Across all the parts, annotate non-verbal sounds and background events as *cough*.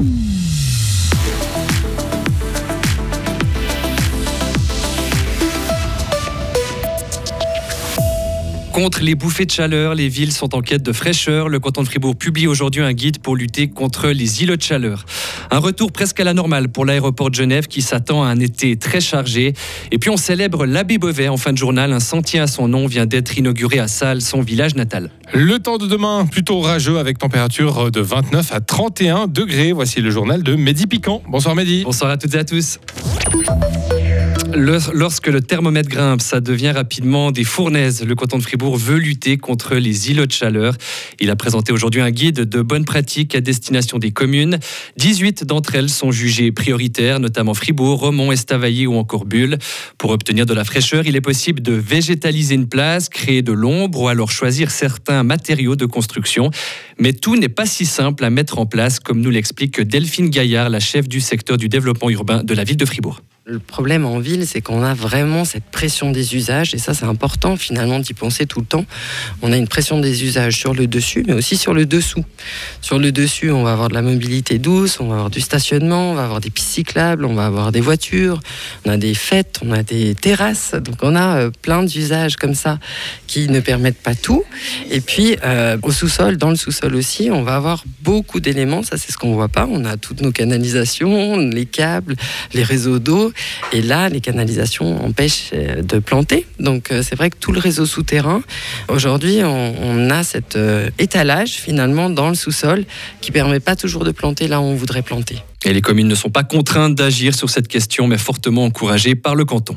Mm-hmm. Contre les bouffées de chaleur, les villes sont en quête de fraîcheur. Le canton de Fribourg publie aujourd'hui un guide pour lutter contre les îlots de chaleur. Un retour presque à la normale pour l'aéroport de Genève qui s'attend à un été très chargé. Et puis on célèbre l'abbé Beauvais en fin de journal. Un sentier à son nom vient d'être inauguré à Salles, son village natal. Le temps de demain, plutôt rageux avec température de 29 à 31 degrés. Voici le journal de Mehdi Piquant. Bonsoir Mehdi. Bonsoir à toutes et à tous. Lorsque le thermomètre grimpe, ça devient rapidement des fournaises. Le canton de Fribourg veut lutter contre les îlots de chaleur. Il a présenté aujourd'hui un guide de bonnes pratiques à destination des communes. 18 d'entre elles sont jugées prioritaires, notamment Fribourg, Romont, Estavayer ou encore Bulle. Pour obtenir de la fraîcheur, il est possible de végétaliser une place, créer de l'ombre ou alors choisir certains matériaux de construction. Mais tout n'est pas si simple à mettre en place, comme nous l'explique Delphine Gaillard, la chef du secteur du développement urbain de la ville de Fribourg. Le problème en ville, c'est qu'on a vraiment cette pression des usages, et ça c'est important finalement d'y penser tout le temps. On a une pression des usages sur le dessus, mais aussi sur le dessous. Sur le dessus, on va avoir de la mobilité douce, on va avoir du stationnement, on va avoir des pistes cyclables, on va avoir des voitures, on a des fêtes, on a des terrasses, donc on a euh, plein d'usages comme ça qui ne permettent pas tout. Et puis euh, au sous-sol, dans le sous-sol aussi, on va avoir beaucoup d'éléments, ça c'est ce qu'on voit pas. On a toutes nos canalisations, les câbles, les réseaux d'eau. Et là, les canalisations empêchent euh, de planter. Donc euh, c'est vrai que tout le réseau souterrain, aujourd'hui, on, a cet euh, étalage finalement dans le sous-sol qui permet pas toujours de planter là où on voudrait planter. Et les communes ne sont pas contraintes d'agir sur cette question, mais fortement encouragées par le canton.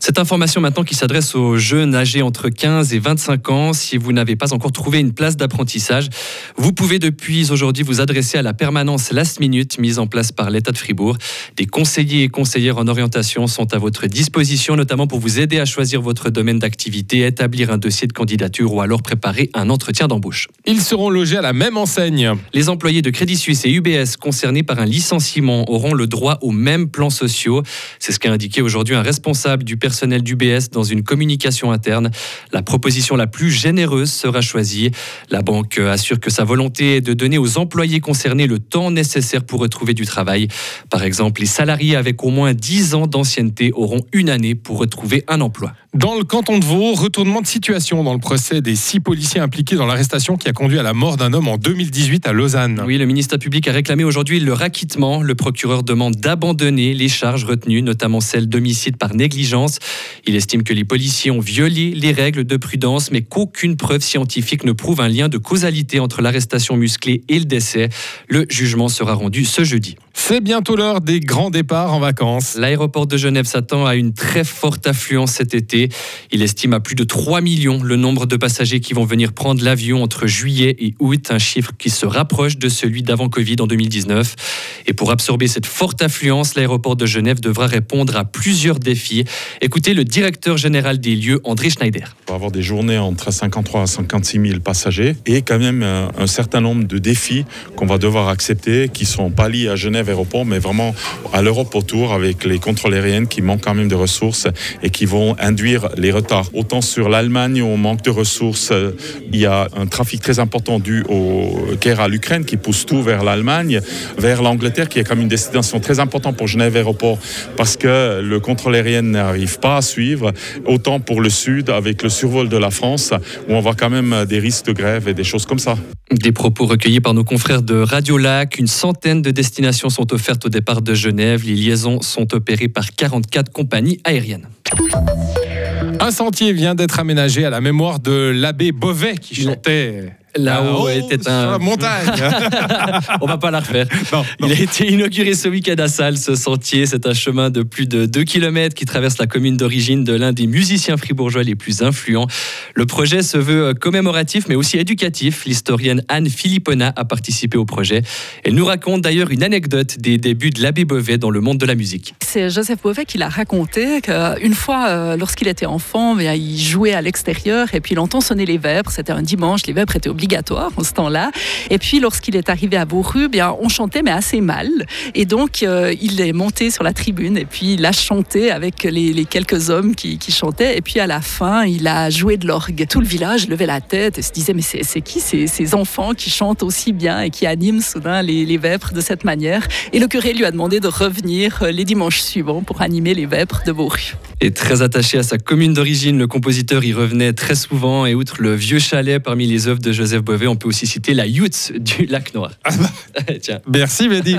Cette information maintenant qui s'adresse aux jeunes âgés entre 15 et 25 ans. Si vous n'avez pas encore trouvé une place d'apprentissage, vous pouvez depuis aujourd'hui vous adresser à la permanence Last Minute mise en place par l'État de Fribourg. Des conseillers et conseillères en orientation sont à votre disposition, notamment pour vous aider à choisir votre domaine d'activité, établir un dossier de candidature ou alors préparer un entretien d'embauche. Ils seront logés à la même enseigne. Les employés de Crédit Suisse et UBS concernés par un licenciement auront le droit aux mêmes plans sociaux. C'est ce qu'a indiqué aujourd'hui un responsable du personnel d'UBS dans une communication interne. La proposition la plus généreuse sera choisie. La banque assure que sa volonté est de donner aux employés concernés le temps nécessaire pour retrouver du travail. Par exemple, les salariés avec au moins 10 ans d'ancienneté auront une année pour retrouver un emploi. Dans le canton de Vaud, retournement de situation dans le procès des six policiers impliqués dans l'arrestation qui a conduit à la mort d'un homme en 2018 à Lausanne. Oui, le ministère public a réclamé aujourd'hui le acquittement. Le procureur demande d'abandonner les charges retenues, notamment celles d'homicide par négligence. Il estime que les policiers ont violé les règles de prudence, mais qu'aucune preuve scientifique ne prouve un lien de causalité entre l'arrestation musclée et le décès. Le jugement sera rendu ce jeudi. C'est bientôt l'heure des grands départs en vacances. L'aéroport de Genève s'attend à une très forte affluence cet été. Il estime à plus de 3 millions le nombre de passagers qui vont venir prendre l'avion entre juillet et août, un chiffre qui se rapproche de celui d'avant Covid en 2019. Et pour absorber cette forte affluence, l'aéroport de Genève devra répondre à plusieurs défis. Écoutez le directeur général des lieux, André Schneider. On va avoir des journées entre 53 à 56 000 passagers et quand même euh, un certain nombre de défis qu'on va devoir accepter qui sont pas liés à Genève mais vraiment à l'Europe autour avec les contrôles aériens qui manquent quand même de ressources et qui vont induire les retards. Autant sur l'Allemagne où on manque de ressources, il y a un trafic très important dû au guerre à l'Ukraine qui pousse tout vers l'Allemagne, vers l'Angleterre qui est comme une destination très importante pour Genève Aéroport parce que le contrôle aérien n'arrive pas à suivre. Autant pour le sud avec le survol de la France où on voit quand même des risques de grève et des choses comme ça. Des propos recueillis par nos confrères de Radio Lac. Une centaine de destinations sont offertes au départ de Genève. Les liaisons sont opérées par 44 compagnies aériennes. Un sentier vient d'être aménagé à la mémoire de l'abbé Beauvais qui chantait Là-haut était un. montagne. *laughs* On va pas la refaire. *laughs* Il a été inauguré ce week-end à Salle, ce sentier. C'est un chemin de plus de 2 km qui traverse la commune d'origine de l'un des musiciens fribourgeois les plus influents. Le projet se veut commémoratif, mais aussi éducatif. L'historienne Anne Philippona a participé au projet. Elle nous raconte d'ailleurs une anecdote des débuts de l'abbé Beauvais dans le monde de la musique. C'est Joseph Beauvais qui l'a raconté qu'une fois, euh, lorsqu'il était enfant, il jouait à l'extérieur et puis il entend sonner les vêpres. C'était un dimanche, les vêpres étaient obligés en ce temps-là. Et puis lorsqu'il est arrivé à Beauru, bien on chantait mais assez mal. Et donc euh, il est monté sur la tribune et puis il a chanté avec les, quelques hommes qui, chantaient. Et puis à la fin, il a joué de l'orgue. Tout le village levait la tête et se disait mais c'est qui ces, enfants qui chantent aussi bien et qui animent soudain les, vêpres de cette manière? Et le curé lui a demandé de revenir les dimanches suivants pour animer les vêpres de Beauru. Et très attaché à sa commune d'origine, le compositeur y revenait très souvent. Et outre le vieux chalet parmi les œuvres de Joseph Bovet, on peut aussi citer la Youth du Lac Noir. Ah bah. *laughs* Tiens. Merci Mehdi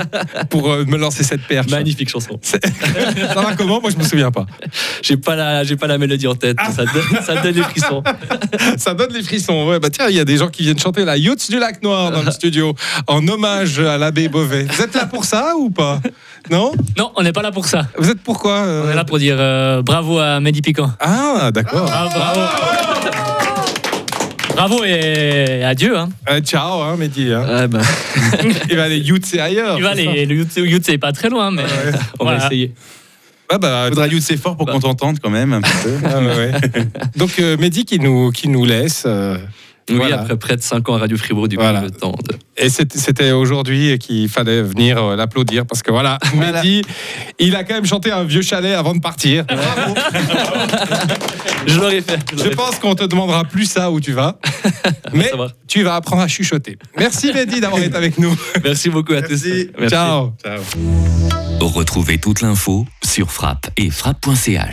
pour euh, me lancer cette perche. Magnifique chanson. *laughs* Ça va comment? Moi je me souviens pas. J'ai pas la, j'ai pas la mélodie en tête. Ah. Ça, donne, ça, donne, les frissons. *laughs* ça donne les frissons. Ouais, bah tiens, il y a des gens qui viennent chanter la Youth du Lac Noir dans le studio en hommage à l'abbé Bovet. Vous êtes là pour ça ou pas? Non? Non, on n'est pas là pour ça. Vous êtes pourquoi euh... On est là pour dire euh, bravo à Mehdi Piquant. Ah, d'accord. Ah, bravo. Bravo et adieu. Hein. Euh, ciao, hein, Mehdi. Hein. Ah bah. *laughs* Il va aller Youth, c'est ailleurs. Il va aller, le Youth, c'est pas très loin, mais ouais. *laughs* on voilà. va essayer. Ah bah, faudra Youth, c'est fort pour bah. qu'on t'entende quand même un peu. *laughs* Ah, ouais. Donc euh, Mehdi qui nous, qui nous laisse. Oui, voilà. après près de 5 ans à Radio Fribourg, du coup, voilà. le temps de... Et c'était aujourd'hui qu'il fallait venir euh, l'applaudir parce que voilà, *laughs* voilà. Mehdi, il a quand même chanté un vieux chalet avant de partir. *laughs* Bravo. je l'aurais fait. Je, je pense qu'on te demandera plus ça où tu vas, *laughs* mais tu vas apprendre à chuchoter. Merci Mehdi d'avoir été avec nous. Merci beaucoup à Merci. tous. Ciao. Ciao. Retrouvez toute l'info sur frappe et frappe.ch.